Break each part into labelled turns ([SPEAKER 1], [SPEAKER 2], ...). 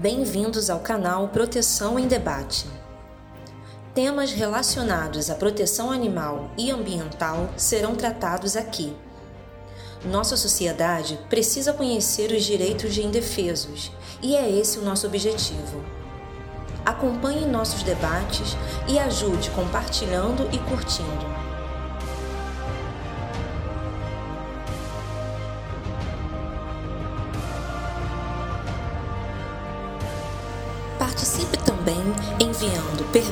[SPEAKER 1] Bem-vindos ao canal Proteção em Debate. Temas relacionados à proteção animal e ambiental serão tratados aqui. Nossa sociedade precisa conhecer os direitos de indefesos e é esse o nosso objetivo. Acompanhe nossos debates e ajude compartilhando e curtindo.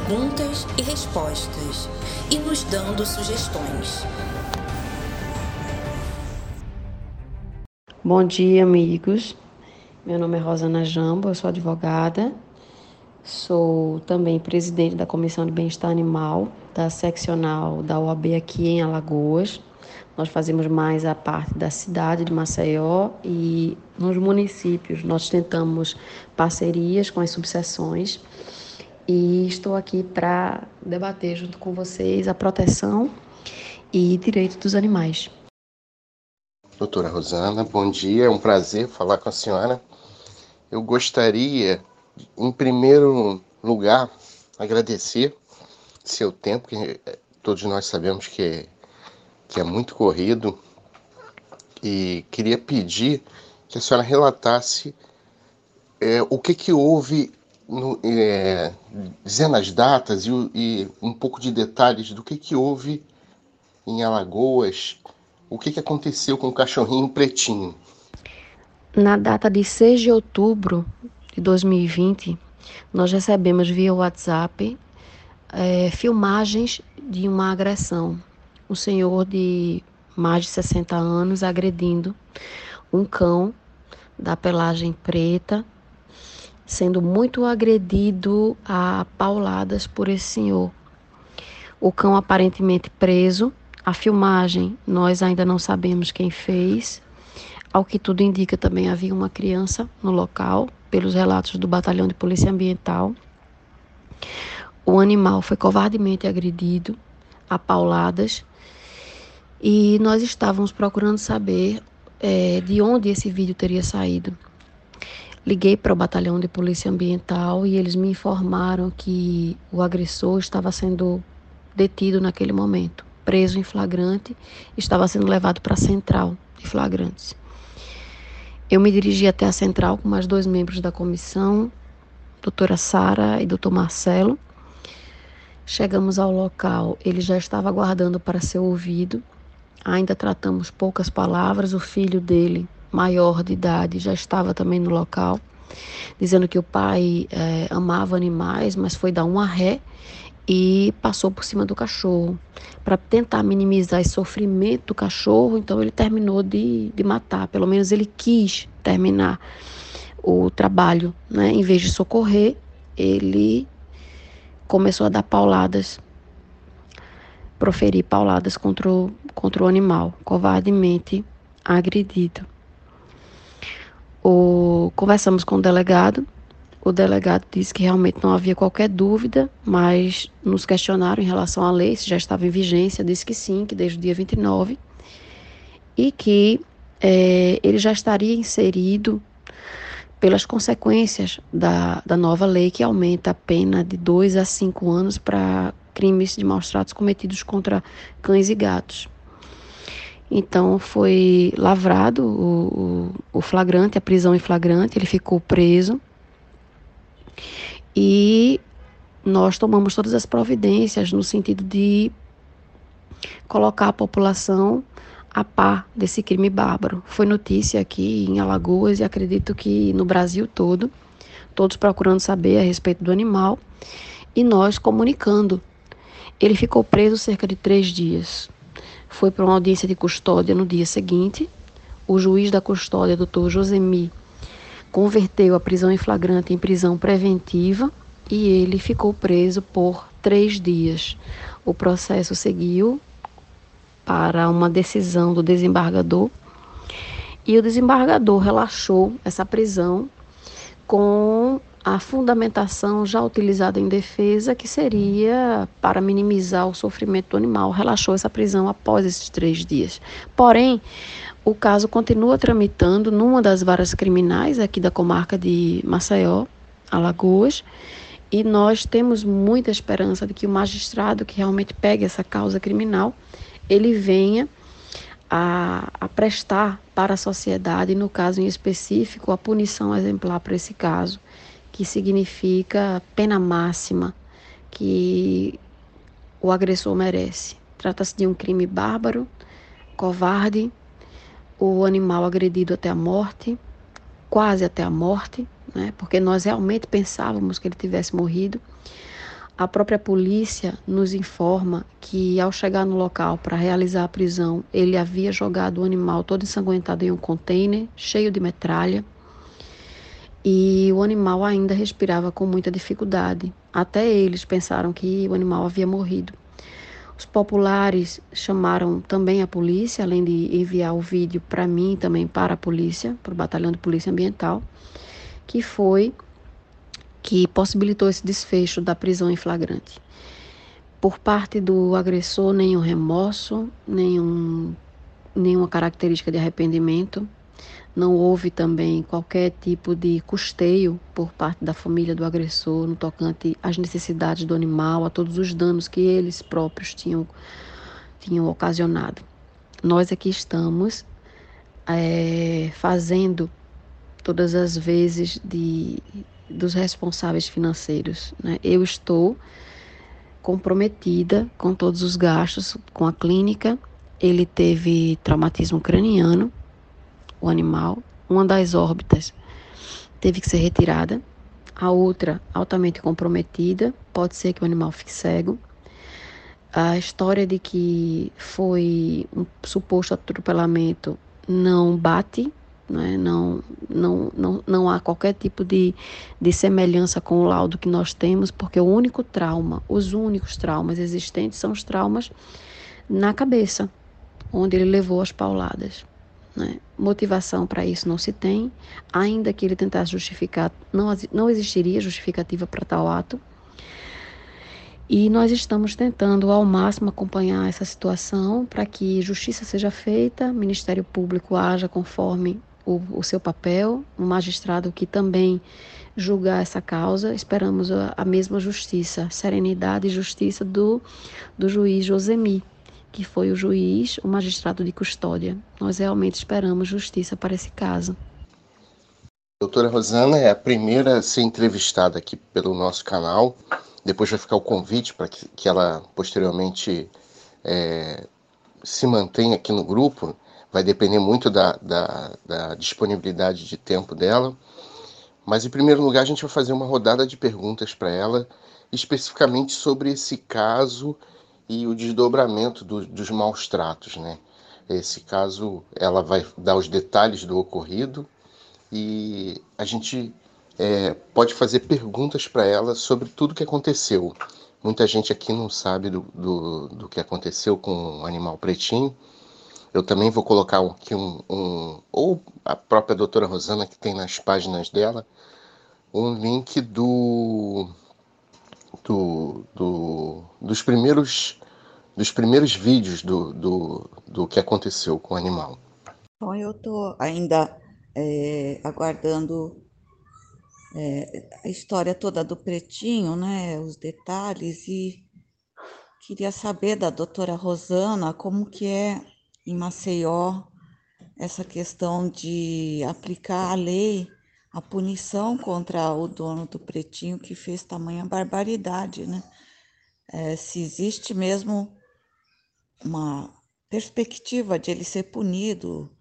[SPEAKER 1] Perguntas e respostas e nos dando sugestões.
[SPEAKER 2] Bom dia, amigos. Meu nome é Rosana Jambo, eu sou advogada. Sou também presidente da Comissão de Bem-Estar Animal da seccional da OAB aqui em Alagoas. Nós fazemos mais a parte da cidade de Maceió e nos municípios nós tentamos parcerias com as subseções e estou aqui para debater junto com vocês a proteção e direito dos animais.
[SPEAKER 3] Doutora Rosana, bom dia, é um prazer falar com a senhora. Eu gostaria, em primeiro lugar, agradecer seu tempo, que todos nós sabemos que é que é muito corrido, e queria pedir que a senhora relatasse é, o que, que houve, no, é, dizendo as datas e, e, um pouco de detalhes do que, que houve em Alagoas, o que, que aconteceu com o cachorrinho pretinho.
[SPEAKER 2] Na data de 6 de outubro de 2020, nós recebemos via WhatsApp é, filmagens de uma agressão um senhor de mais de 60 anos agredindo um cão da pelagem preta, sendo muito agredido a pauladas por esse senhor. O cão aparentemente preso. A filmagem nós ainda não sabemos quem fez. Ao que tudo indica, também havia uma criança no local, pelos relatos do Batalhão de Polícia Ambiental. O animal foi covardemente agredido a pauladas e nós estávamos procurando saber é, de onde esse vídeo teria saído. Liguei para o batalhão de polícia ambiental e eles me informaram que o agressor estava sendo detido naquele momento, preso em flagrante, estava sendo levado para a central de flagrantes. Eu me dirigi até a central com mais dois membros da comissão, doutora Sara e doutor Marcelo. Chegamos ao local, ele já estava aguardando para ser ouvido Ainda tratamos poucas palavras. O filho dele, maior de idade, já estava também no local, dizendo que o pai é, amava animais, mas foi dar um arré e passou por cima do cachorro. Para tentar minimizar esse sofrimento do cachorro, então ele terminou de, de matar. Pelo menos ele quis terminar o trabalho, né? Em vez de socorrer, ele começou a dar pauladas proferir pauladas contra o, contra o animal, covardemente agredido. O, conversamos com o delegado. O delegado disse que realmente não havia qualquer dúvida, mas nos questionaram em relação à lei, se já estava em vigência. Disse que sim, que desde o dia 29, e que é, ele já estaria inserido pelas consequências da, da nova lei que aumenta a pena de dois a cinco anos para crimes de maus tratos cometidos contra cães e gatos. Então foi lavrado o, o, flagrante, a prisão em flagrante, ele ficou preso e nós tomamos todas as providências no sentido de colocar a população a par desse crime bárbaro. Foi notícia aqui em Alagoas e acredito que no Brasil todo, todos procurando saber a respeito do animal e nós comunicando ele ficou preso cerca de três dias. Foi para uma audiência de custódia no dia seguinte. O juiz da custódia, doutor Josemi, converteu a prisão em flagrante em prisão preventiva e ele ficou preso por três dias. O processo seguiu para uma decisão do desembargador e o desembargador relaxou essa prisão com a fundamentação já utilizada em defesa, que seria para minimizar o sofrimento do animal, relaxou essa prisão após esses três dias. Porém, o caso continua tramitando numa das varas criminais aqui da comarca de Maceió, Alagoas, e nós temos muita esperança de que o magistrado que realmente pegue essa causa criminal, ele venha a, a prestar para a sociedade, no caso em específico, a punição exemplar para esse caso, que significa pena máxima que o agressor merece. Trata-se de um crime bárbaro, covarde, o animal agredido até a morte, quase até a morte, né? porque nós realmente pensávamos que ele tivesse morrido. A própria polícia nos informa que, ao chegar no local para realizar a prisão, ele havia jogado o animal todo ensanguentado em um container cheio de metralha e o animal ainda respirava com muita dificuldade. Até eles pensaram que o animal havia morrido. Os populares chamaram também a polícia, além de enviar o vídeo para mim também para a polícia, para o Batalhão de Polícia Ambiental, que foi que possibilitou esse desfecho da prisão em flagrante. Por parte do agressor, nenhum remorso, nenhum, nenhuma característica de arrependimento. Não houve também qualquer tipo de custeio por parte da família do agressor no tocante às necessidades do animal, a todos os danos que eles próprios tinham, tinham ocasionado. Nós aqui estamos é, fazendo todas as vezes de, dos responsáveis financeiros. Né? Eu estou comprometida com todos os gastos com a clínica. Ele teve traumatismo craniano, o animal, uma das órbitas teve que ser retirada, a outra altamente comprometida, pode ser que o animal fique cego. A história de que foi um suposto atropelamento não bate, né? não, não, não, não há qualquer tipo de, de semelhança com o laudo que nós temos, porque o único trauma, os únicos traumas existentes são os traumas na cabeça, onde ele levou as pauladas. Né? Motivação para isso não se tem, ainda que ele tentasse justificar, não, não existiria justificativa para tal ato. E nós estamos tentando ao máximo acompanhar essa situação para que justiça seja feita, Ministério Público haja conforme o, o seu papel, o magistrado que também julgar essa causa, esperamos a, a mesma justiça, serenidade e justiça do, do juiz Josemi, que foi o juiz, o magistrado de custódia. Nós realmente esperamos justiça para esse caso.
[SPEAKER 3] Doutora Rosana é a primeira a ser entrevistada aqui pelo nosso canal. Depois vai ficar o convite para que, que ela posteriormente é, se mantenha aqui no grupo. Vai depender muito da, da, da disponibilidade de tempo dela. Mas, em primeiro lugar, a gente vai fazer uma rodada de perguntas para ela, especificamente sobre esse caso e o desdobramento do, dos maus tratos, né? Esse caso, ela vai dar os detalhes do ocorrido e a gente é, pode fazer perguntas para ela sobre tudo que aconteceu. Muita gente aqui não sabe do, do, do, que aconteceu com o animal pretinho. Eu também vou colocar aqui um, um, ou a própria doutora Rosana, que tem nas páginas dela, um link do do, do, dos primeiros dos primeiros vídeos do, do, do que aconteceu com o animal.
[SPEAKER 4] Bom, eu estou ainda é, aguardando é, a história toda do pretinho, né, os detalhes e queria saber da doutora Rosana como que é em Maceió essa questão de aplicar a lei a punição contra o dono do pretinho que fez tamanha barbaridade, né? É, se existe mesmo uma perspectiva de ele ser punido,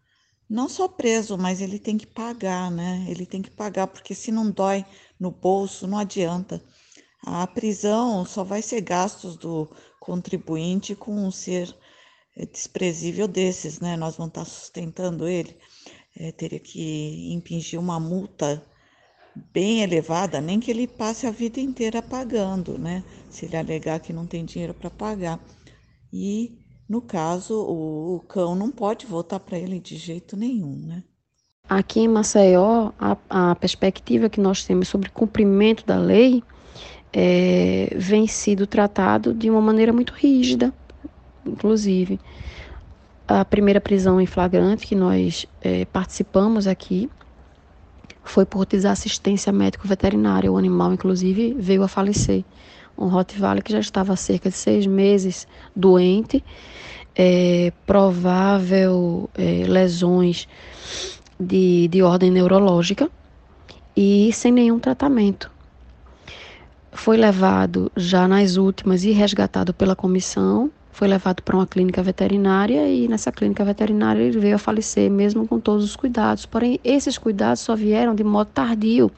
[SPEAKER 4] não só preso, mas ele tem que pagar, né? Ele tem que pagar, porque se não dói no bolso, não adianta. A prisão só vai ser gastos do contribuinte com um ser desprezível desses, né? Nós vamos estar sustentando ele é, teria que impingir uma multa bem elevada, nem que ele passe a vida inteira pagando, né? Se ele alegar que não tem dinheiro para pagar. E, no caso, o, o cão não pode voltar para ele de jeito nenhum, né?
[SPEAKER 2] Aqui em Maceió, a, a perspectiva que nós temos sobre cumprimento da lei é, vem sido tratado de uma maneira muito rígida, inclusive a primeira prisão em flagrante que nós é, participamos aqui foi por desassistência médico-veterinária. O animal, inclusive, veio a falecer. Um Rottweiler que já estava há cerca de seis meses doente, é, provável é, lesões de, de ordem neurológica e sem nenhum tratamento. Foi levado já nas últimas e resgatado pela comissão foi levado para uma clínica veterinária e nessa clínica veterinária ele veio a falecer, mesmo com todos os cuidados. Porém, esses cuidados só vieram de modo tardio.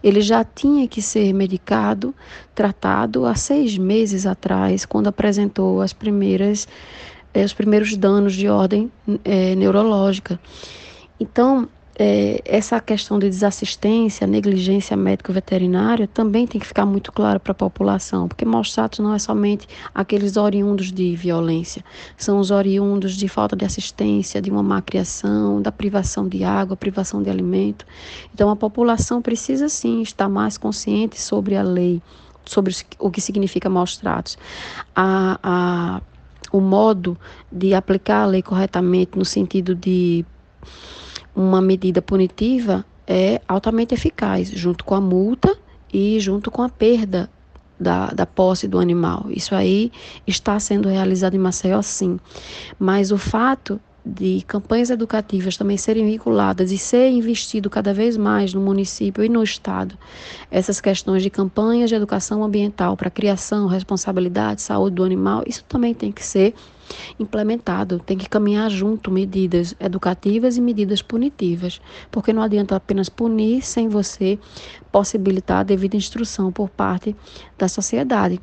[SPEAKER 2] Ele já tinha que ser medicado, tratado há seis meses atrás, quando apresentou as primeiras, eh, os primeiros danos de ordem eh, neurológica. Então, é, essa questão de desassistência, negligência médico-veterinária também tem que ficar muito claro para a população, porque maus tratos não é somente aqueles oriundos de violência, são os oriundos de falta de assistência, de uma má criação, da privação de água, privação de alimento. Então a população precisa sim estar mais consciente sobre a lei, sobre o que significa maus tratos. A, a, o modo de aplicar a lei corretamente no sentido de uma medida punitiva é altamente eficaz, junto com a multa e junto com a perda da, da posse do animal. Isso aí está sendo realizado em Maceió, sim. Mas o fato de campanhas educativas também serem vinculadas e ser investido cada vez mais no município e no estado essas questões de campanhas de educação ambiental para criação, responsabilidade, saúde do animal, isso também tem que ser implementado, tem que caminhar junto medidas educativas e medidas punitivas, porque não adianta apenas punir sem você possibilitar a devida instrução por parte da sociedade.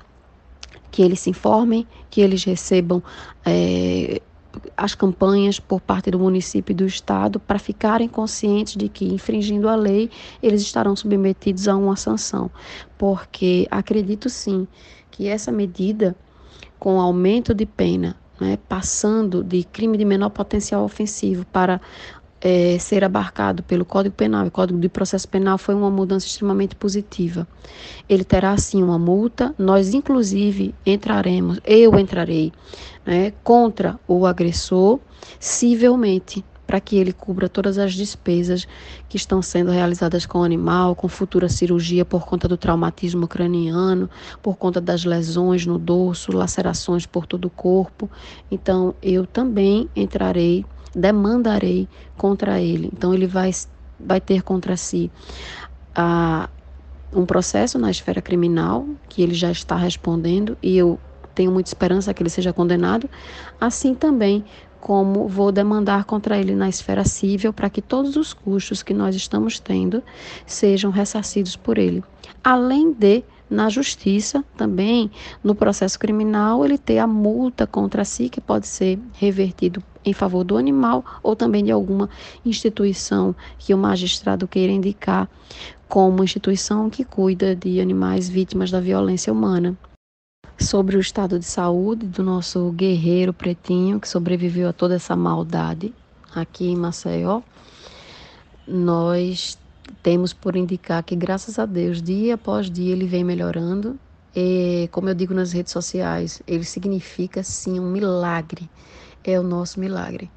[SPEAKER 2] Que eles se informem, que eles recebam é, as campanhas por parte do município e do estado para ficarem conscientes de que, infringindo a lei, eles estarão submetidos a uma sanção. Porque acredito sim que essa medida, com aumento de pena, né, passando de crime de menor potencial ofensivo para é, ser abarcado pelo Código Penal e Código de Processo Penal foi uma mudança extremamente positiva. Ele terá sim uma multa, nós inclusive entraremos, eu entrarei né, contra o agressor civilmente para que ele cubra todas as despesas que estão sendo realizadas com o animal, com futura cirurgia por conta do traumatismo craniano, por conta das lesões no dorso, lacerações por todo o corpo. Então, eu também entrarei, demandarei contra ele. Então, ele vai, vai ter contra si a, um processo na esfera criminal, que ele já está respondendo, e eu tenho muita esperança que ele seja condenado, assim também como vou demandar contra ele na esfera civil para que todos os custos que nós estamos tendo sejam ressarcidos por ele. Além de na justiça também, no processo criminal, ele ter a multa contra si, que pode ser revertido em favor do animal ou também de alguma instituição que o magistrado queira indicar como instituição que cuida de animais vítimas da violência humana sobre o estado de saúde do nosso guerreiro pretinho que sobreviveu a toda essa maldade aqui em Maceió. Nós temos por indicar que, graças a Deus, dia após dia ele vem melhorando. E, como eu digo nas redes sociais, ele significa sim um milagre. É o nosso milagre.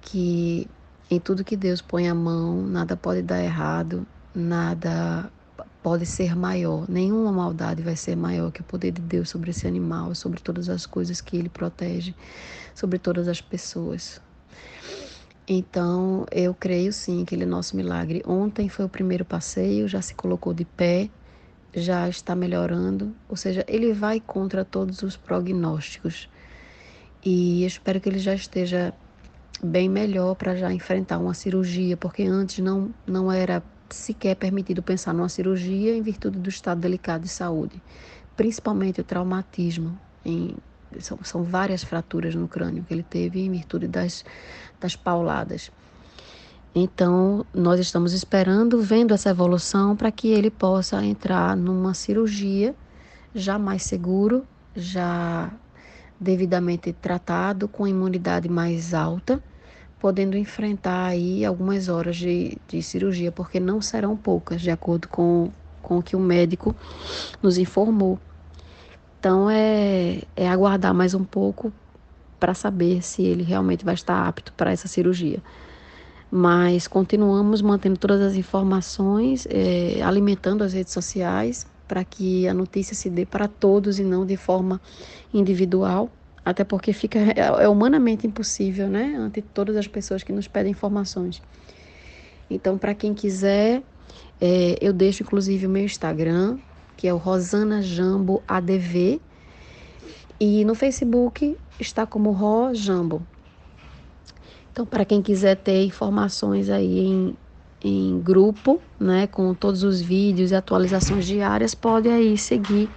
[SPEAKER 2] Que em tudo que Deus põe a mão, nada pode dar errado, nada pode ser maior. Nenhuma maldade vai ser maior que o poder de Deus sobre esse animal, sobre todas as coisas que ele protege, sobre todas as pessoas. Então, eu creio sim que ele é nosso milagre. Ontem foi o primeiro passeio, já se colocou de pé, já está melhorando, ou seja, ele vai contra todos os prognósticos. E espero que ele já esteja bem melhor para já enfrentar uma cirurgia, porque antes não não era sequer permitido pensar numa cirurgia em virtude do estado delicado de saúde, principalmente o traumatismo. Em, são, são várias fraturas no crânio que ele teve em virtude das, das pauladas. Então, nós estamos esperando, vendo essa evolução, para que ele possa entrar numa cirurgia já mais seguro, já devidamente tratado, com imunidade mais alta podendo enfrentar aí algumas horas de, de cirurgia, porque não serão poucas, de acordo com, com o que o médico nos informou. Então é, é aguardar mais um pouco para saber se ele realmente vai estar apto para essa cirurgia. mas continuamos mantendo todas as informações, é, alimentando as redes sociais para que a notícia se dê para todos e não de forma individual, até porque fica é, é humanamente impossível, né, ante todas as pessoas que nos pedem informações. Então, para quem quiser, é, eu deixo inclusive o meu Instagram, que é o Rosana Jambo ADV, e no Facebook está como Ro Jambo. Então, para quem quiser ter informações aí em, em grupo, né, com todos os vídeos e atualizações diárias, pode aí seguir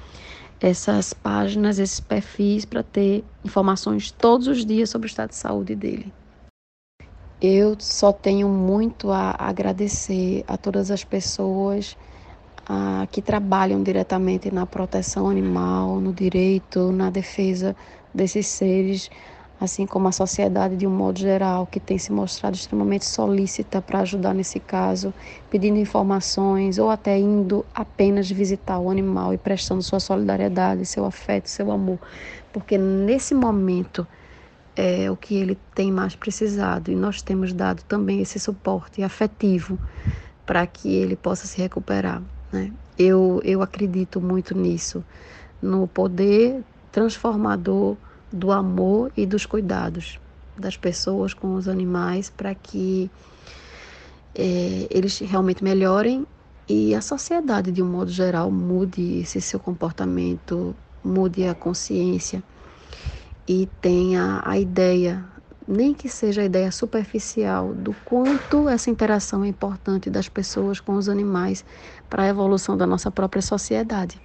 [SPEAKER 2] essas páginas, esses perfis para ter informações todos os dias sobre o estado de saúde dele. Eu só tenho muito a agradecer a todas as pessoas que trabalham diretamente na proteção animal, no direito, na defesa desses seres, assim como a sociedade de um modo geral, que tem se mostrado extremamente solícita para ajudar nesse caso, pedindo informações ou até indo apenas visitar o animal e prestando sua solidariedade, seu afeto, seu amor, porque nesse momento é o que ele tem mais precisado e nós temos dado também esse suporte afetivo para que ele possa se recuperar. Né? Eu, eu acredito muito nisso, no poder transformador do amor e dos cuidados das pessoas com os animais para que é, eles realmente melhorem e a sociedade, de um modo geral, mude esse seu comportamento, mude a consciência e tenha a ideia, nem que seja a ideia superficial, do quanto essa interação é importante das pessoas com os animais para a evolução da nossa própria sociedade.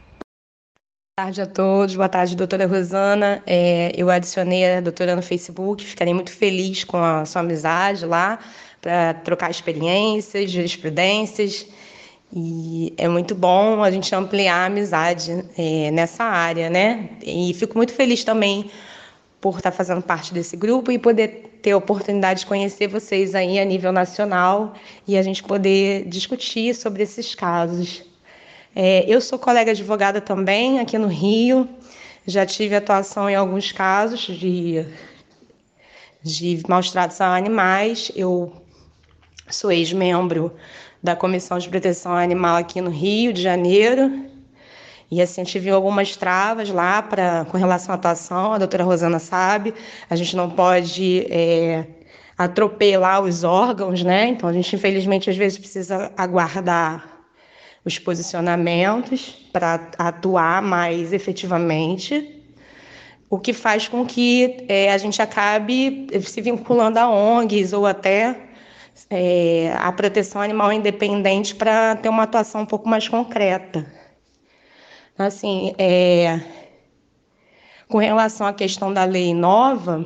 [SPEAKER 5] Boa tarde a todos, boa tarde, doutora Rosana. É, eu adicionei a doutora no Facebook, ficarei muito feliz com a sua amizade lá, para trocar experiências, jurisprudências. E é muito bom a gente ampliar a amizade é, nessa área, né? E fico muito feliz também por estar fazendo parte desse grupo e poder ter a oportunidade de conhecer vocês aí a nível nacional e a gente poder discutir sobre esses casos. É, eu sou colega advogada também aqui no Rio, já tive atuação em alguns casos de, de maus tratos a animais. Eu sou ex-membro da Comissão de Proteção Animal aqui no Rio de Janeiro. E assim, tive algumas travas lá pra, com relação à atuação, a doutora Rosana sabe, a gente não pode é, atropelar os órgãos, né? Então a gente, infelizmente, às vezes precisa aguardar os posicionamentos para atuar mais efetivamente, o que faz com que é, a gente acabe se vinculando a ONGs ou até é, a proteção animal independente para ter uma atuação um pouco mais concreta. Assim, é, com relação à questão da lei nova,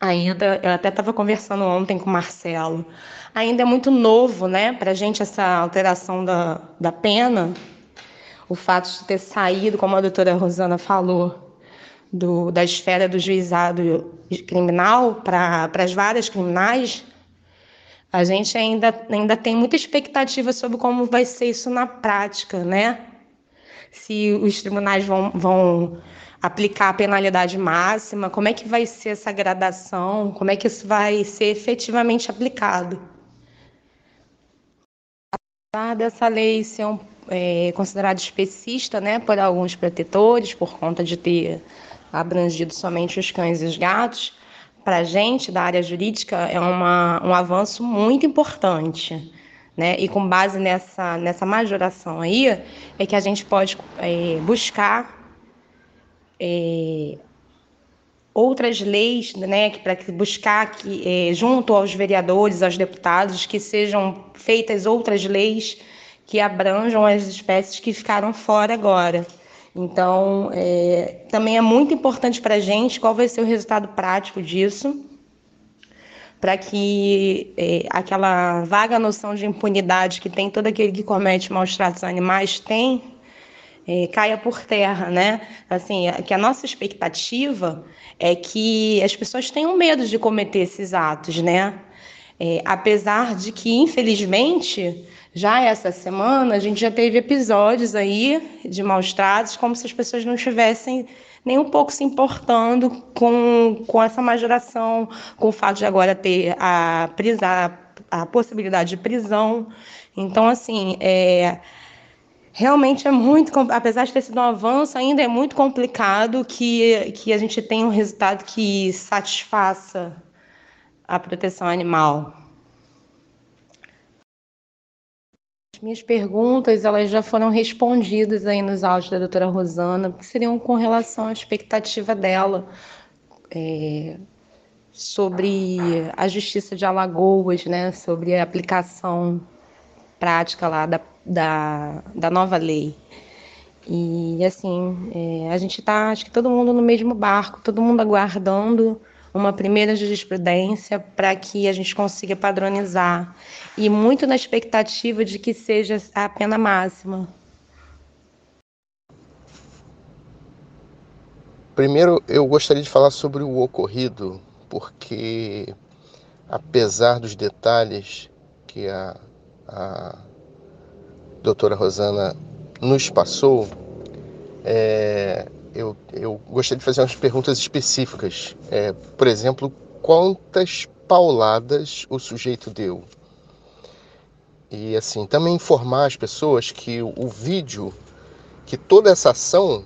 [SPEAKER 5] ainda, eu até estava conversando ontem com o Marcelo, ainda é muito novo, né, para a gente essa alteração da, da pena, o fato de ter saído, como a doutora Rosana falou, do, da esfera do juizado criminal para as várias criminais, a gente ainda, ainda tem muita expectativa sobre como vai ser isso na prática, né? Se os tribunais vão, vão aplicar a penalidade máxima, como é que vai ser essa gradação, como é que isso vai ser efetivamente aplicado. Apesar dessa lei ser um, é, considerada especista né, por alguns protetores, por conta de ter abrangido somente os cães e os gatos, para a gente da área jurídica é uma, um avanço muito importante. Né? E com base nessa, nessa majoração aí, é que a gente pode é, buscar é, outras leis, né, para buscar que, é, junto aos vereadores, aos deputados, que sejam feitas outras leis que abranjam as espécies que ficaram fora agora. Então, é, também é muito importante para a gente qual vai ser o resultado prático disso, para que é, aquela vaga noção de impunidade que tem todo aquele que comete maus tratos a animais tem é, caia por terra, né? Assim, que a nossa expectativa é que as pessoas tenham medo de cometer esses atos, né? É, apesar de que, infelizmente, já essa semana a gente já teve episódios aí de maus tratos, como se as pessoas não estivessem nem um pouco se importando com, com essa majoração, com o fato de agora ter a, prisa, a possibilidade de prisão. Então, assim, é, realmente é muito, apesar de ter sido um avanço, ainda é muito complicado que, que a gente tenha um resultado que satisfaça a proteção animal. As minhas perguntas elas já foram respondidas aí nos áudios da doutora Rosana, que seriam com relação à expectativa dela é, sobre a Justiça de Alagoas, né, sobre a aplicação prática lá da, da, da nova lei. E assim, é, a gente está, acho que todo mundo no mesmo barco, todo mundo aguardando uma primeira jurisprudência para que a gente consiga padronizar. E muito na expectativa de que seja a pena máxima.
[SPEAKER 3] Primeiro, eu gostaria de falar sobre o ocorrido, porque apesar dos detalhes que a, a doutora Rosana nos passou, é, eu, eu gostaria de fazer umas perguntas específicas. É, por exemplo, quantas pauladas o sujeito deu? E assim, também informar as pessoas que o, vídeo, que toda essa ação,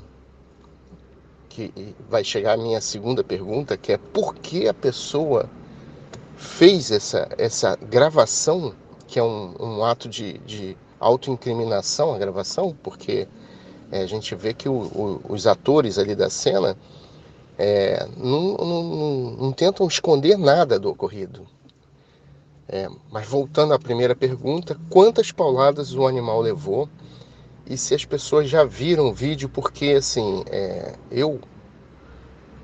[SPEAKER 3] que vai chegar a minha segunda pergunta, que é por que a pessoa fez essa, essa gravação, que é um, um ato de, de autoincriminação, a gravação, porque é, a gente vê que o, o, os atores ali da cena é, não, não, não, não, tentam esconder nada do ocorrido. É, mas voltando à primeira pergunta, quantas pauladas o animal levou e se as pessoas já viram o vídeo, porque assim, é, eu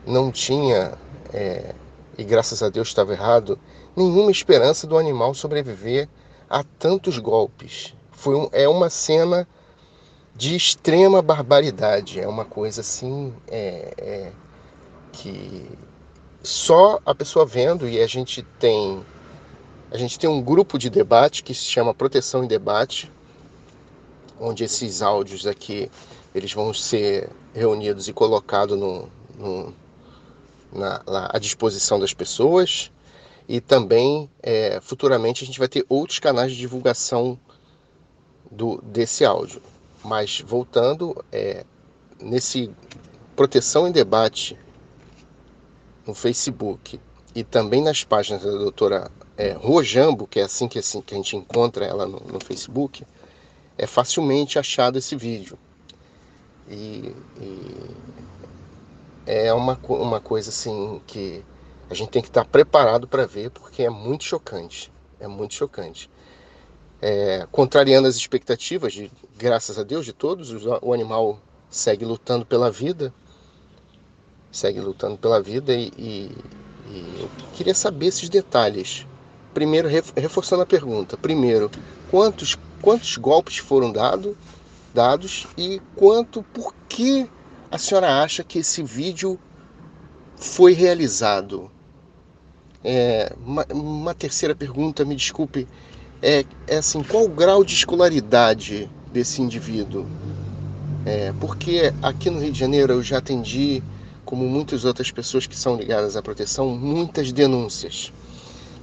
[SPEAKER 3] não tinha, é, e graças a Deus estava errado, nenhuma esperança do animal sobreviver a tantos golpes. Foi um, é uma cena de extrema barbaridade. É uma coisa assim é, é, que só a pessoa vendo e a gente tem a gente tem um grupo de debate que se chama Proteção em Debate, onde esses áudios aqui eles vão ser reunidos e colocados no, no na, na, à disposição das pessoas e também é, futuramente a gente vai ter outros canais de divulgação do, desse áudio. Mas voltando, é, nesse Proteção em Debate no Facebook e também nas páginas da doutora é, Rojambo, que é assim que, assim que a gente encontra ela no, no Facebook, é facilmente achado esse vídeo. E, e, é uma, uma coisa assim que a gente tem que estar preparado para ver, porque é muito chocante. É muito chocante é, contrariando as expectativas, de, graças a Deus, de todos. O animal segue lutando pela vida, segue lutando pela vida e, e, e eu queria saber esses detalhes. Primeiro, reforçando a pergunta, primeiro, quantos, quantos golpes foram dado, dados e quanto, por que a senhora acha que esse vídeo foi realizado? É, uma, uma terceira pergunta, me desculpe, é, é assim, qual o grau de escolaridade desse indivíduo? É, porque aqui no Rio de Janeiro eu já atendi, como muitas outras pessoas que são ligadas à proteção, muitas denúncias.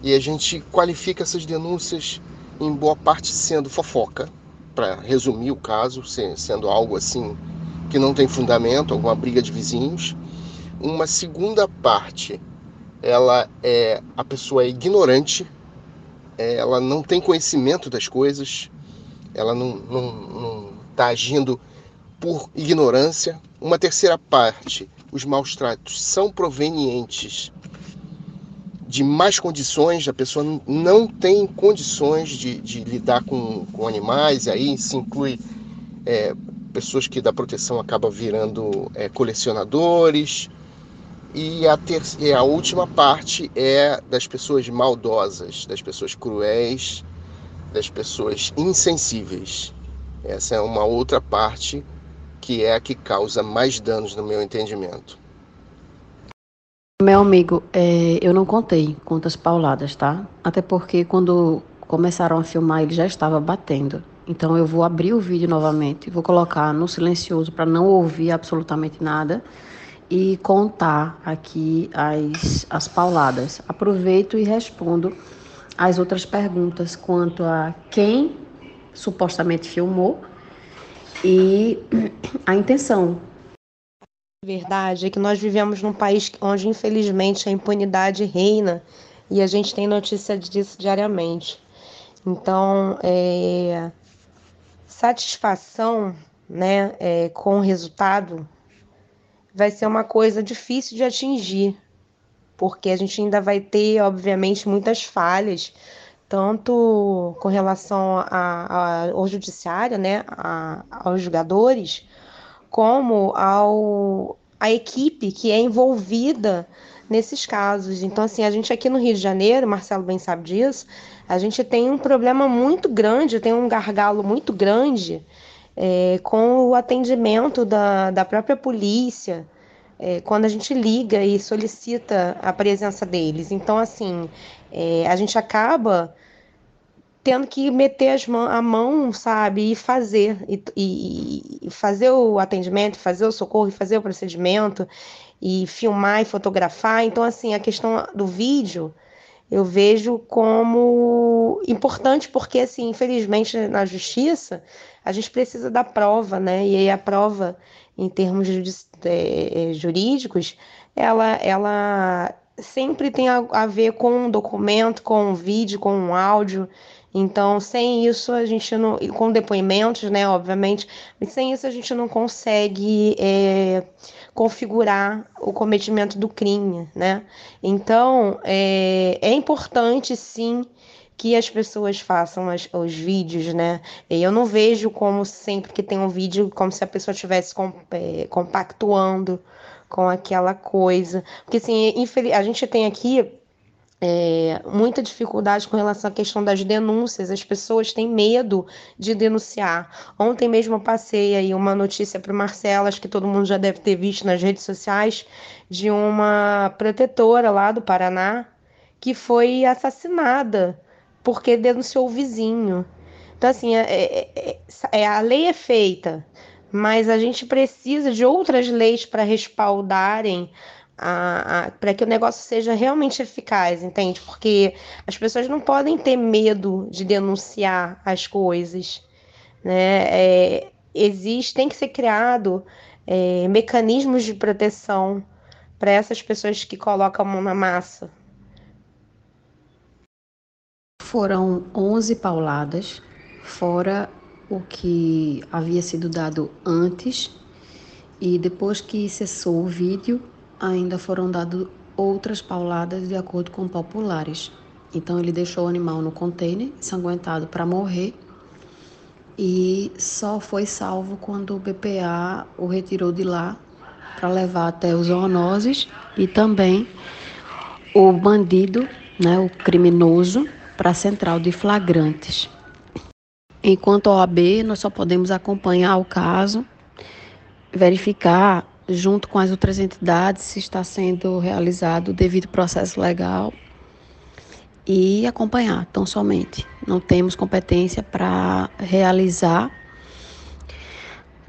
[SPEAKER 3] E a gente qualifica essas denúncias em boa parte sendo fofoca, para resumir o caso, sendo algo assim que não tem fundamento, alguma briga de vizinhos. Uma segunda parte, ela é a pessoa é ignorante ela não tem conhecimento das coisas, ela não está agindo por ignorância. Uma terceira parte, os maus tratos são provenientes de más condições, a pessoa não tem condições de, de lidar com, com animais, aí se inclui é, pessoas que da proteção acabam virando é, colecionadores, e a, ter... e a última parte é das pessoas maldosas, das pessoas cruéis, das pessoas insensíveis. Essa é uma outra parte que é a que causa mais danos no meu entendimento.
[SPEAKER 2] Meu amigo, é, eu não contei quantas pauladas, tá? Até porque quando começaram a filmar ele já estava batendo. Então eu vou abrir o vídeo novamente, vou colocar no silencioso para não ouvir absolutamente nada e contar aqui as, as pauladas. Aproveito e respondo as outras perguntas quanto a quem supostamente filmou e a intenção.
[SPEAKER 5] A verdade é que nós vivemos num país onde, infelizmente, a impunidade reina e a gente tem notícia disso diariamente. Então, é, satisfação né, é, com o resultado vai ser uma coisa difícil de atingir, porque a gente ainda vai ter, obviamente, muitas falhas, tanto com relação a, a, ao judiciário, né, a, aos jogadores, como ao a equipe que é envolvida nesses casos. Então, assim, a gente aqui no Rio de Janeiro, Marcelo bem sabe disso, a gente tem um problema muito grande, tem um gargalo muito grande é, com o atendimento da, da própria polícia, é, quando a gente liga e solicita a presença deles. Então, assim, é, a gente acaba tendo que meter mão, a mão, sabe, e fazer, e, e, e, fazer o atendimento, fazer o socorro, e fazer o procedimento, e filmar e fotografar. Então, assim, a questão do vídeo eu vejo como importante, porque, assim, infelizmente, na justiça, a gente precisa da prova, né? E aí a prova, em termos é, é, jurídicos, ela, ela sempre tem a, ver com um documento, com um vídeo, com um áudio. Então, sem isso, a gente não. Com depoimentos, né, obviamente, mas sem isso a gente não consegue é, configurar o cometimento do crime, né? Então, é, é importante, sim, que as pessoas façam as, os vídeos, né? Eu não vejo como sempre que tem um vídeo, como se a pessoa estivesse é, compactuando com aquela coisa. Porque, assim, a gente tem aqui é, muita dificuldade com relação à questão das denúncias. As pessoas têm medo de denunciar. Ontem mesmo eu passei aí uma notícia para o Marcelo, acho que todo mundo já deve ter visto nas redes sociais, de uma protetora lá do Paraná que foi assassinada porque denunciou o vizinho. Então, assim, é, é, é, é a lei é feita, mas a gente precisa de outras leis para respaldarem para que o negócio seja realmente eficaz, entende? Porque as pessoas não podem ter medo de denunciar as coisas, né? É, existe, tem que ser criado é, mecanismos de proteção para essas pessoas que colocam a mão na massa.
[SPEAKER 2] Foram 11 pauladas, fora o que havia sido dado antes, e depois que cessou o vídeo, ainda foram dadas outras pauladas de acordo com populares. Então ele deixou o animal no container, ensanguentado para morrer, e só foi salvo quando o BPA o retirou de lá para levar até os zoonoses e também o bandido, né, o criminoso, para a central de flagrantes. Enquanto OAB, nós só podemos acompanhar o caso, verificar junto com as outras entidades, se está sendo realizado o devido processo legal e acompanhar, tão somente. Não temos competência para realizar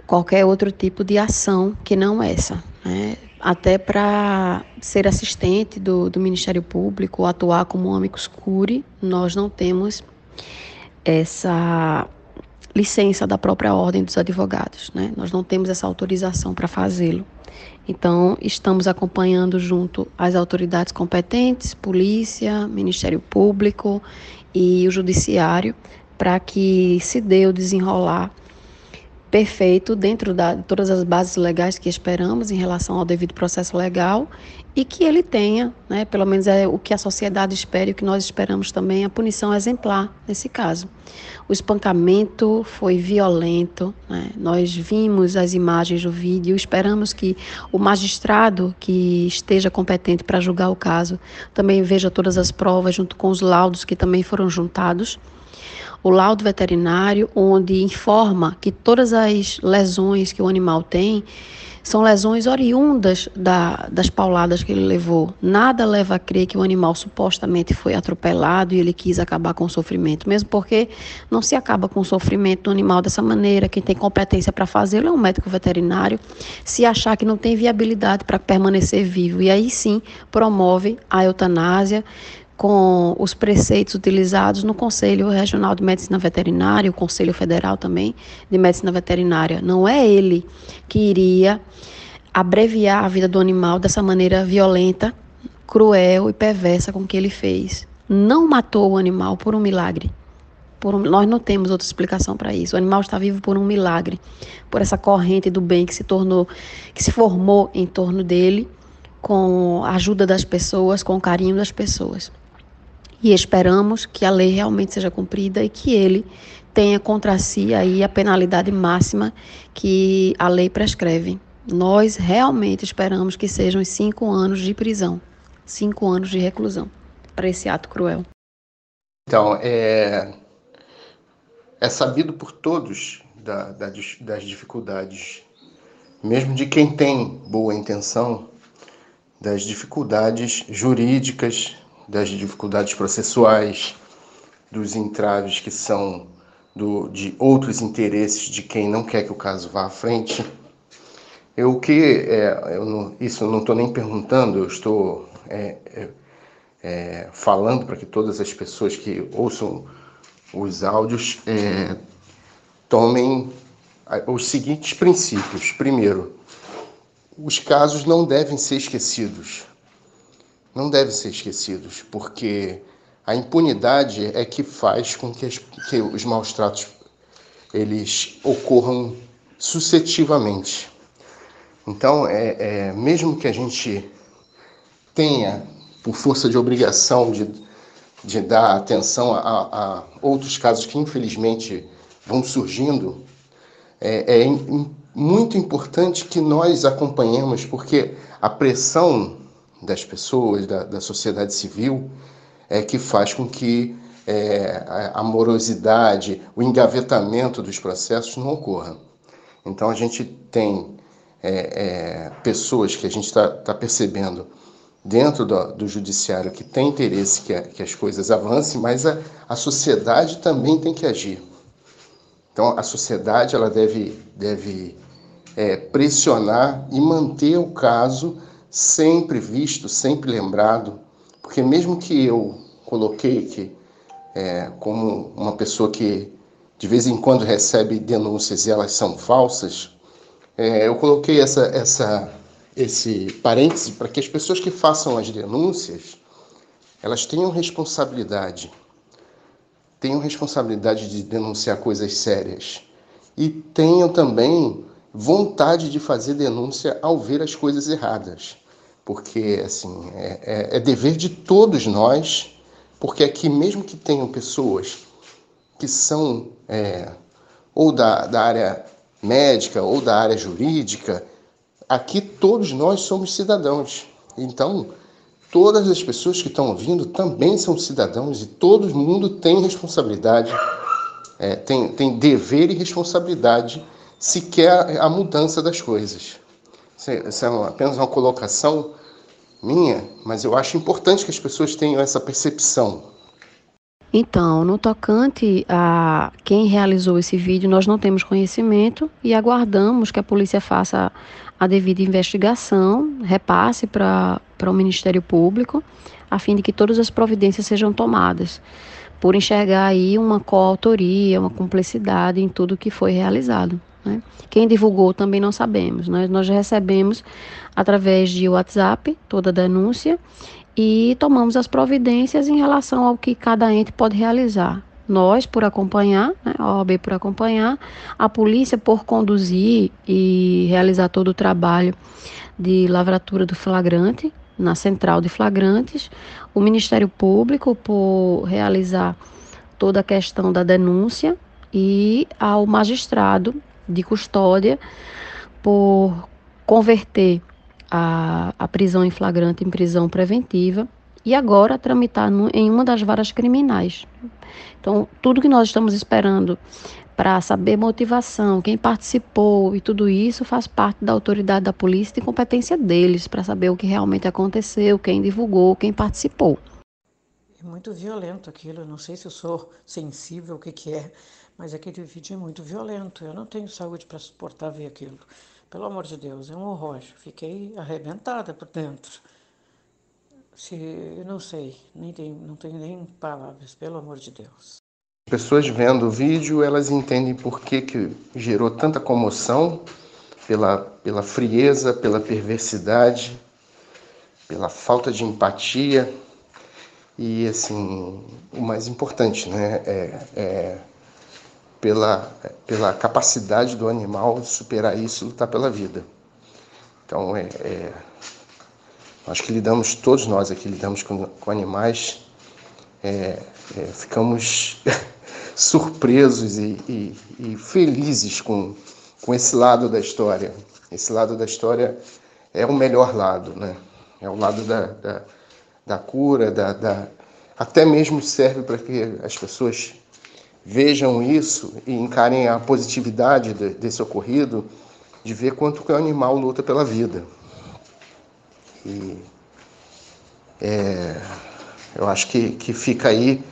[SPEAKER 2] qualquer outro tipo de ação que não essa. Né? Até para ser assistente do, do Ministério Público, atuar como amicus curi, nós não temos essa licença da própria Ordem dos Advogados, né? Nós não temos essa autorização para fazê-lo. Então, estamos acompanhando junto às autoridades competentes, polícia, Ministério Público e o Judiciário, para que se dê o desenrolar perfeito dentro de todas as bases legais que esperamos em relação ao devido processo legal e que ele tenha, né, pelo menos é o que a sociedade espera e o que nós esperamos também, a punição exemplar nesse caso. O espancamento foi violento, né? nós vimos as imagens do vídeo, esperamos que o magistrado que esteja competente para julgar o caso também veja todas as provas junto com os laudos que também foram juntados o laudo veterinário, onde informa que todas as lesões que o animal tem são lesões oriundas da, das pauladas que ele levou. Nada leva a crer que o animal supostamente foi atropelado e ele quis acabar com o sofrimento, mesmo porque não se acaba com o sofrimento do animal dessa maneira. Quem tem competência para fazê-lo é um médico veterinário, se achar que não tem viabilidade para permanecer vivo. E aí sim promove a eutanásia com os preceitos utilizados no Conselho Regional de Medicina Veterinária, o Conselho Federal também de Medicina Veterinária. Não é ele que iria abreviar a vida do animal dessa maneira violenta, cruel e perversa com que ele fez. Não matou o animal por um milagre. Um, nós não temos outra explicação para isso. O animal está vivo por um milagre, por essa corrente do bem que se tornou, que se formou em torno dele, com a ajuda das pessoas, com o carinho das pessoas. E esperamos que a lei realmente seja cumprida e que ele tenha contra si aí a penalidade máxima que a lei prescreve. Nós realmente esperamos que sejam cinco anos de prisão, cinco anos de reclusão para esse ato cruel.
[SPEAKER 3] Então, é, é sabido por todos da, da, das dificuldades, mesmo de quem tem boa intenção, das dificuldades jurídicas, das dificuldades processuais, dos entraves que são do, de outros interesses de quem não quer que o caso vá à frente. Eu que é, eu não, isso eu não estou nem perguntando, eu estou é, é, é falando para que todas as pessoas que ouçam os áudios é, tomem os seguintes princípios. Primeiro, os casos não devem ser esquecidos. Não devem ser esquecidos, porque a impunidade é que faz com que, as, que os maus tratos eles ocorram sucessivamente. Então, é, é, mesmo que a gente tenha, por força de obrigação, de, de dar atenção a, a outros casos que infelizmente vão surgindo, é, é muito importante que nós acompanhemos, porque a pressão das pessoas, da, da sociedade civil, é que faz com que é, a morosidade, o engavetamento dos processos não ocorra. Então a gente tem é, é, pessoas que a gente está tá percebendo dentro do, do, judiciário que tem interesse que, a, que as coisas avancem, mas a, a, sociedade também tem que agir. Então a sociedade ela deve, deve é, pressionar e manter o caso sempre visto, sempre lembrado, porque mesmo que eu coloquei que é, como uma pessoa que de vez em quando recebe denúncias e elas são falsas, é, eu coloquei essa, essa, esse parêntese para que as pessoas que façam as denúncias elas tenham responsabilidade, tenham responsabilidade de denunciar coisas sérias e tenham também vontade de fazer denúncia ao ver as coisas erradas, porque assim é, é, é dever de todos nós, porque aqui mesmo que tenham pessoas que são é, ou da, da área médica ou da área jurídica, aqui todos nós somos cidadãos. Então, todas as pessoas que estão ouvindo também são cidadãos e todo mundo tem responsabilidade, é, tem, tem dever e responsabilidade se quer a mudança das coisas. Isso é apenas uma colocação minha, mas eu acho importante que as pessoas tenham essa percepção
[SPEAKER 2] então, no tocante a quem realizou esse vídeo, nós não temos conhecimento e aguardamos que a polícia faça a devida investigação, repasse para o Ministério Público, a fim de que todas as providências sejam tomadas, por enxergar aí uma coautoria, uma cumplicidade em tudo que foi realizado. Né? Quem divulgou também não sabemos. Nós, nós recebemos através de WhatsApp toda a denúncia e tomamos as providências em relação ao que cada ente pode realizar. Nós, por acompanhar, né, a OAB por acompanhar, a polícia por conduzir e realizar todo o trabalho de lavratura do flagrante na central de flagrantes, o Ministério Público por realizar toda a questão da denúncia e ao magistrado de custódia por converter a, a prisão em flagrante em prisão preventiva e agora tramitar no, em uma das varas criminais. Então, tudo que nós estamos esperando para saber motivação, quem participou e tudo isso faz parte da autoridade da polícia e competência deles para saber o que realmente aconteceu, quem divulgou, quem participou.
[SPEAKER 6] É muito violento aquilo, eu não sei se eu sou sensível, o que, que é, mas aquele vídeo é muito violento. Eu não tenho saúde para suportar ver aquilo. Pelo amor de Deus, é um horror. Fiquei arrebentada por dentro. se eu não sei, nem não tenho nem palavras, pelo amor de Deus.
[SPEAKER 3] Pessoas vendo o vídeo, elas entendem por que, que gerou tanta comoção pela, pela frieza, pela perversidade, pela falta de empatia e assim o mais importante, né, é, é pela pela capacidade do animal superar isso, lutar pela vida. Então é, é acho que lidamos todos nós aqui lidamos com, com animais, é, é ficamos surpresos e, e, e felizes com, com esse lado da história. Esse lado da história é o melhor lado, né? É o lado da, da, da cura, da, da, até mesmo serve para que as pessoas vejam isso e encarem a positividade de, desse ocorrido, de ver quanto que o animal luta pela vida. E é, eu acho que, que fica aí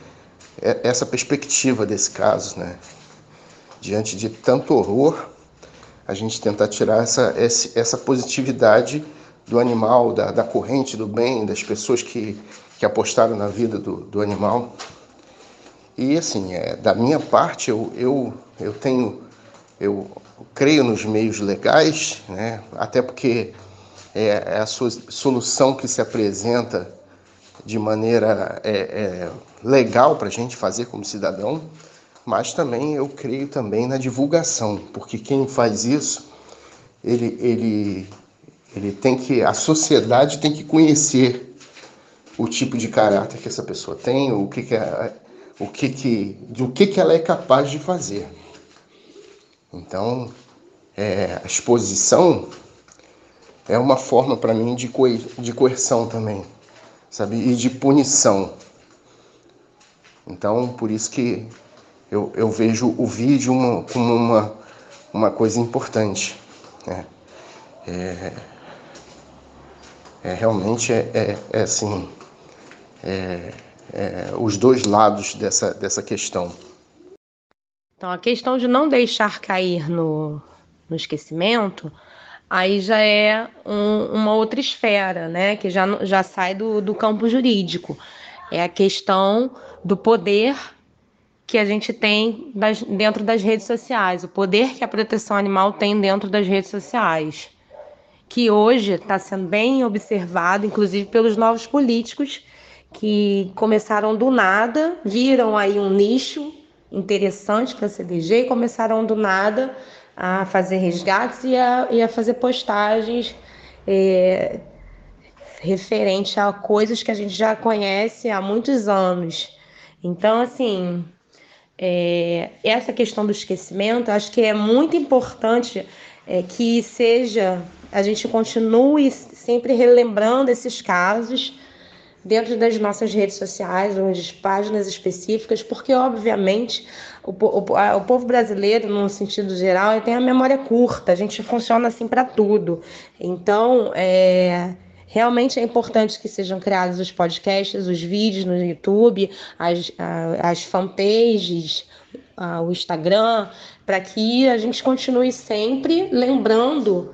[SPEAKER 3] é, essa perspectiva desse caso, né? Diante de tanto horror, a gente tentar tirar essa, essa positividade do animal, da, da corrente do bem, das pessoas que, que apostaram na vida do, do animal. E assim, é, da minha parte, eu, eu, eu tenho, eu creio nos meios legais, né? até porque é, é a solução que se apresenta de maneira é, é, legal para a gente fazer como cidadão, mas também eu creio também na divulgação, porque quem faz isso, ele, ele, ele tem que, a sociedade tem que conhecer o tipo de caráter que essa pessoa tem, o que, que é, o que que, do que, que ela é capaz de fazer. Então, é, a exposição é uma forma para mim de, co de coerção também, sabe? E de punição. Então, por isso que eu, eu vejo o vídeo uma, como uma, uma coisa importante. Né? É, é, realmente é, é, é assim, é, é, os dois lados dessa, dessa questão.
[SPEAKER 5] Então, a questão de não deixar cair no, no esquecimento, aí já é um, uma outra esfera, né? Que já, já sai do, do campo jurídico. É a questão do poder que a gente tem das, dentro das redes sociais, o poder que a proteção animal tem dentro das redes sociais, que hoje está sendo bem observado, inclusive pelos novos políticos que começaram do nada, viram aí um nicho interessante para a CDG e começaram do nada a fazer resgates e a, e a fazer postagens é, referente a coisas que a gente já conhece há muitos anos. Então, assim, é, essa questão do esquecimento, acho que é muito importante é, que seja, a gente continue sempre relembrando esses casos dentro das nossas redes sociais, ou de páginas específicas, porque, obviamente, o, o, a, o povo brasileiro, no sentido geral, tem a memória curta, a gente funciona assim para tudo. Então, é, realmente é importante que sejam criados os podcasts, os vídeos no YouTube, as, as fanpages, o Instagram, para que a gente continue sempre lembrando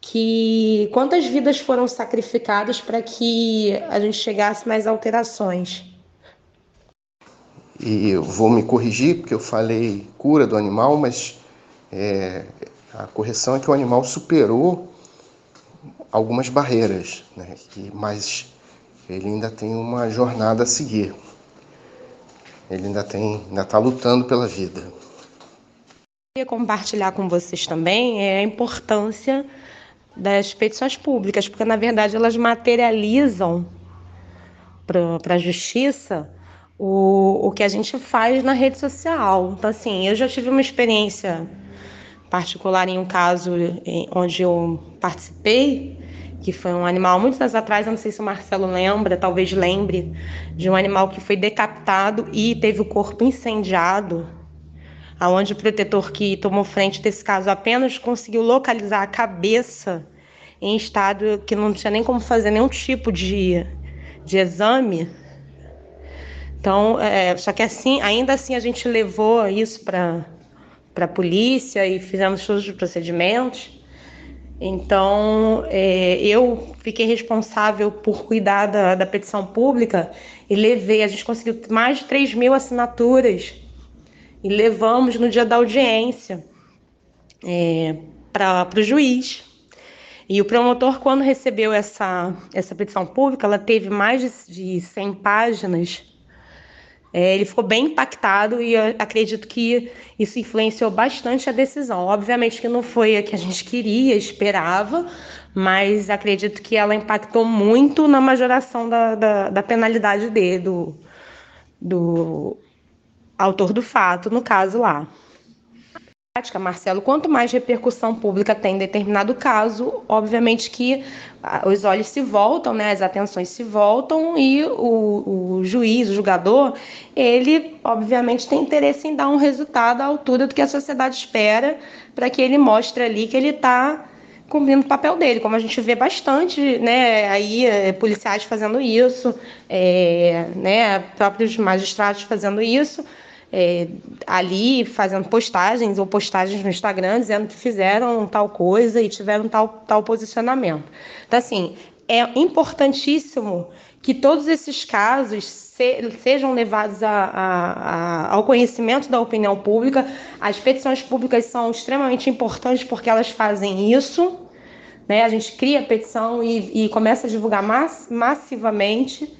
[SPEAKER 5] que quantas vidas foram sacrificadas para que a gente chegasse mais alterações.
[SPEAKER 3] E eu vou me corrigir, porque eu falei cura do animal, mas é, a correção é que o animal superou algumas barreiras, né? mas ele ainda tem uma jornada a seguir. Ele ainda tem, ainda está lutando pela vida.
[SPEAKER 5] Queria compartilhar com vocês também é a importância das petições públicas, porque na verdade elas materializam para a justiça o, o que a gente faz na rede social. Então, assim, eu já tive uma experiência particular em um caso onde eu participei, que foi um animal muitos anos atrás, eu não sei se o Marcelo lembra, talvez lembre, de um animal que foi decapitado e teve o corpo incendiado aonde o protetor que tomou frente desse caso apenas conseguiu localizar a cabeça em estado que não tinha nem como fazer nenhum tipo de, de exame. Então, é, só que assim, ainda assim a gente levou isso para a polícia e fizemos todos os procedimentos. Então, é, eu fiquei responsável por cuidar da, da petição pública e levei, a gente conseguiu mais de 3 mil assinaturas e levamos no dia da audiência é, para o juiz. E o promotor, quando recebeu essa, essa petição pública, ela teve mais de, de 100 páginas é, ele ficou bem impactado e acredito que isso influenciou bastante a decisão. Obviamente que não foi a que a gente queria, esperava, mas acredito que ela impactou muito na majoração da, da, da penalidade dele, do, do autor do fato, no caso lá. Prática, Marcelo, quanto mais repercussão pública tem em determinado caso, obviamente que ah, os olhos se voltam, né, as atenções se voltam e o, o juiz, o julgador, ele obviamente tem interesse em dar um resultado à altura do que a sociedade espera para que ele mostre ali que ele está cumprindo o papel dele, como a gente vê bastante, né, aí é, policiais fazendo isso, é, né, próprios magistrados fazendo isso, é, ali fazendo postagens ou postagens no Instagram dizendo que fizeram tal coisa e tiveram tal, tal posicionamento. Então, assim, é importantíssimo que todos esses casos se, sejam levados a, a, a, ao conhecimento da opinião pública. As petições públicas são extremamente importantes porque elas fazem isso. Né? A gente cria a petição e, e começa a divulgar mass, massivamente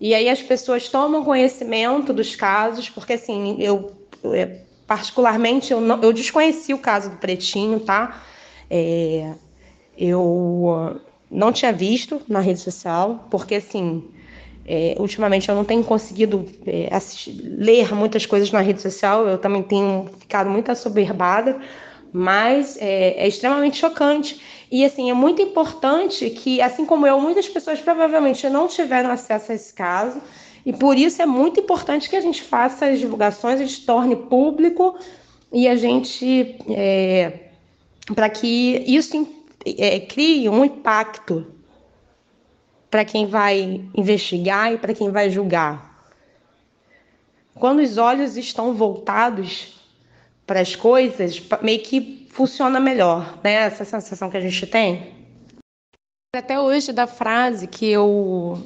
[SPEAKER 5] e aí as pessoas tomam conhecimento dos casos, porque assim, eu, é, particularmente eu, não, eu desconheci o caso do Pretinho, tá? É, eu não tinha visto na rede social, porque assim, é, ultimamente eu não tenho conseguido é, assistir, ler muitas coisas na rede social, eu também tenho ficado muito assoberbada, mas é, é extremamente chocante. E assim, é muito importante que, assim como eu, muitas pessoas provavelmente não tiveram acesso a esse caso, e por isso é muito importante que a gente faça as divulgações, a gente torne público e a gente. É, para que isso é, crie um impacto para quem vai investigar e para quem vai julgar. Quando os olhos estão voltados para as coisas, meio que funciona melhor, né? Essa sensação que a gente tem. Até hoje da frase que eu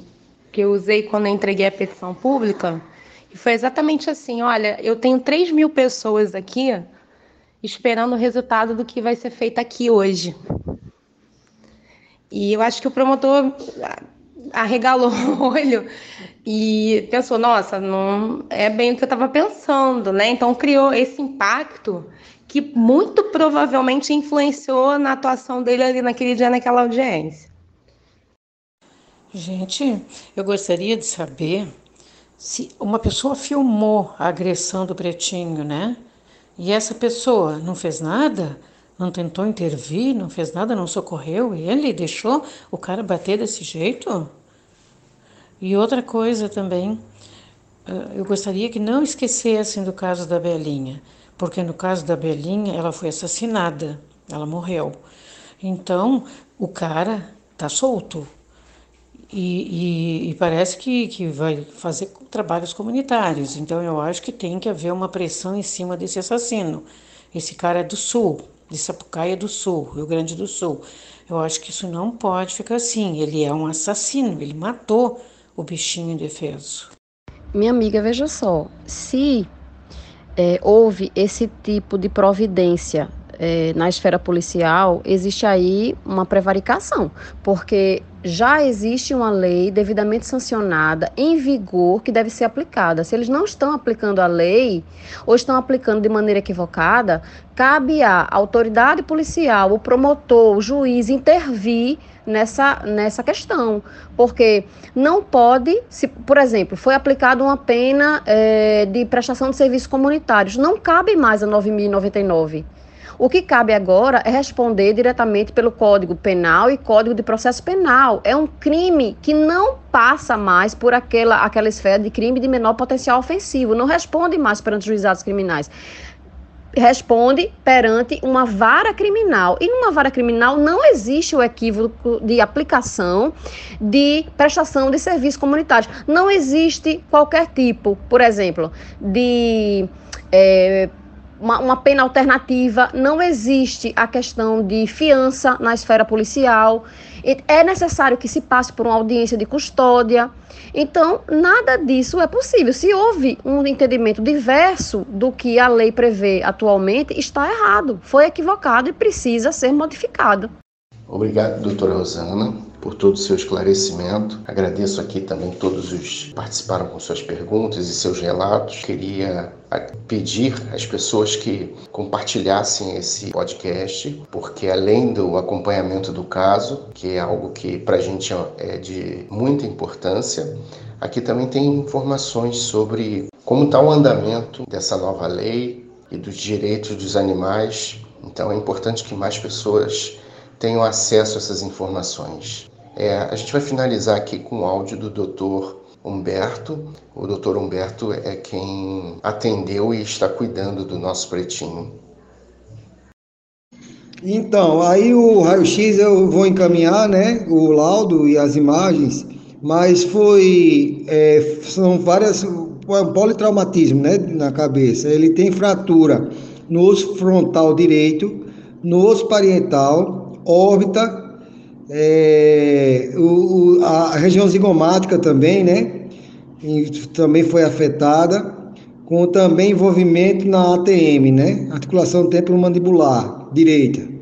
[SPEAKER 5] que eu usei quando eu entreguei a petição pública, e foi exatamente assim: olha, eu tenho 3 mil pessoas aqui esperando o resultado do que vai ser feito aqui hoje. E eu acho que o promotor arregalou o olho e pensou: nossa, não é bem o que eu estava pensando, né? Então criou esse impacto que muito provavelmente influenciou na atuação dele ali naquele dia, naquela audiência.
[SPEAKER 6] Gente, eu gostaria de saber se uma pessoa filmou a agressão do pretinho, né? E essa pessoa não fez nada, não tentou intervir, não fez nada, não socorreu ele, deixou o cara bater desse jeito? E outra coisa também, eh, eu gostaria que não esquecessem do caso da Belinha porque no caso da Belinha, ela foi assassinada, ela morreu. Então, o cara tá solto. E, e, e, parece que, que vai fazer trabalhos comunitários. Então, eu acho que tem que haver uma pressão em cima desse assassino. Esse cara é do Sul, de Sapucaia do Sul, Rio Grande do Sul. Eu acho que isso não pode ficar assim. Ele é um assassino, ele matou o bichinho indefeso.
[SPEAKER 2] Minha amiga, veja só, se é, houve esse tipo de providência é, na esfera policial, existe aí uma prevaricação, porque já existe uma lei devidamente sancionada, em vigor, que deve ser aplicada. Se eles não estão aplicando a lei, ou estão aplicando de maneira equivocada, cabe à autoridade policial, o promotor, o juiz intervir nessa, nessa questão. Porque não pode, se, por exemplo, foi aplicada uma pena é, de prestação de serviços comunitários, não cabe mais a 9.099. O que cabe agora é responder diretamente pelo Código Penal e Código de Processo Penal. É um crime que não passa mais por aquela, aquela esfera de crime de menor potencial ofensivo, não responde mais perante os juizados criminais responde perante uma vara criminal. E numa vara criminal não existe o equívoco de aplicação de prestação de serviços comunitários. Não existe qualquer tipo, por exemplo, de. É, uma, uma, pena alternativa, não existe a questão de fiança na esfera policial, é necessário que se passe por uma audiência de custódia. Então, nada disso é possível. Se houve um entendimento diverso do que a lei prevê atualmente, está errado, foi equivocado e precisa ser modificado.
[SPEAKER 3] Obrigado, doutora Rosana, por todo o seu esclarecimento. Agradeço aqui também todos os que participaram com suas perguntas e seus relatos. Queria pedir às pessoas que compartilhassem esse podcast, porque além do acompanhamento do caso, que é algo que para a gente é de muita importância, aqui também tem informações sobre como está o andamento dessa nova lei e dos direitos dos animais. Então é importante que mais pessoas tenham acesso a essas informações. É, a gente vai finalizar aqui com o áudio do doutor Humberto. O doutor Humberto é quem atendeu e está cuidando do nosso pretinho.
[SPEAKER 7] Então, aí o raio-x eu vou encaminhar, né, o laudo e as imagens, mas foi, é, são várias, politraumatismo, né, na cabeça. Ele tem fratura no osso frontal direito, no osso parietal, órbita, é, o, a região zigomática também, né? Também foi afetada, com também envolvimento na ATM, né? Articulação temporomandibular direita.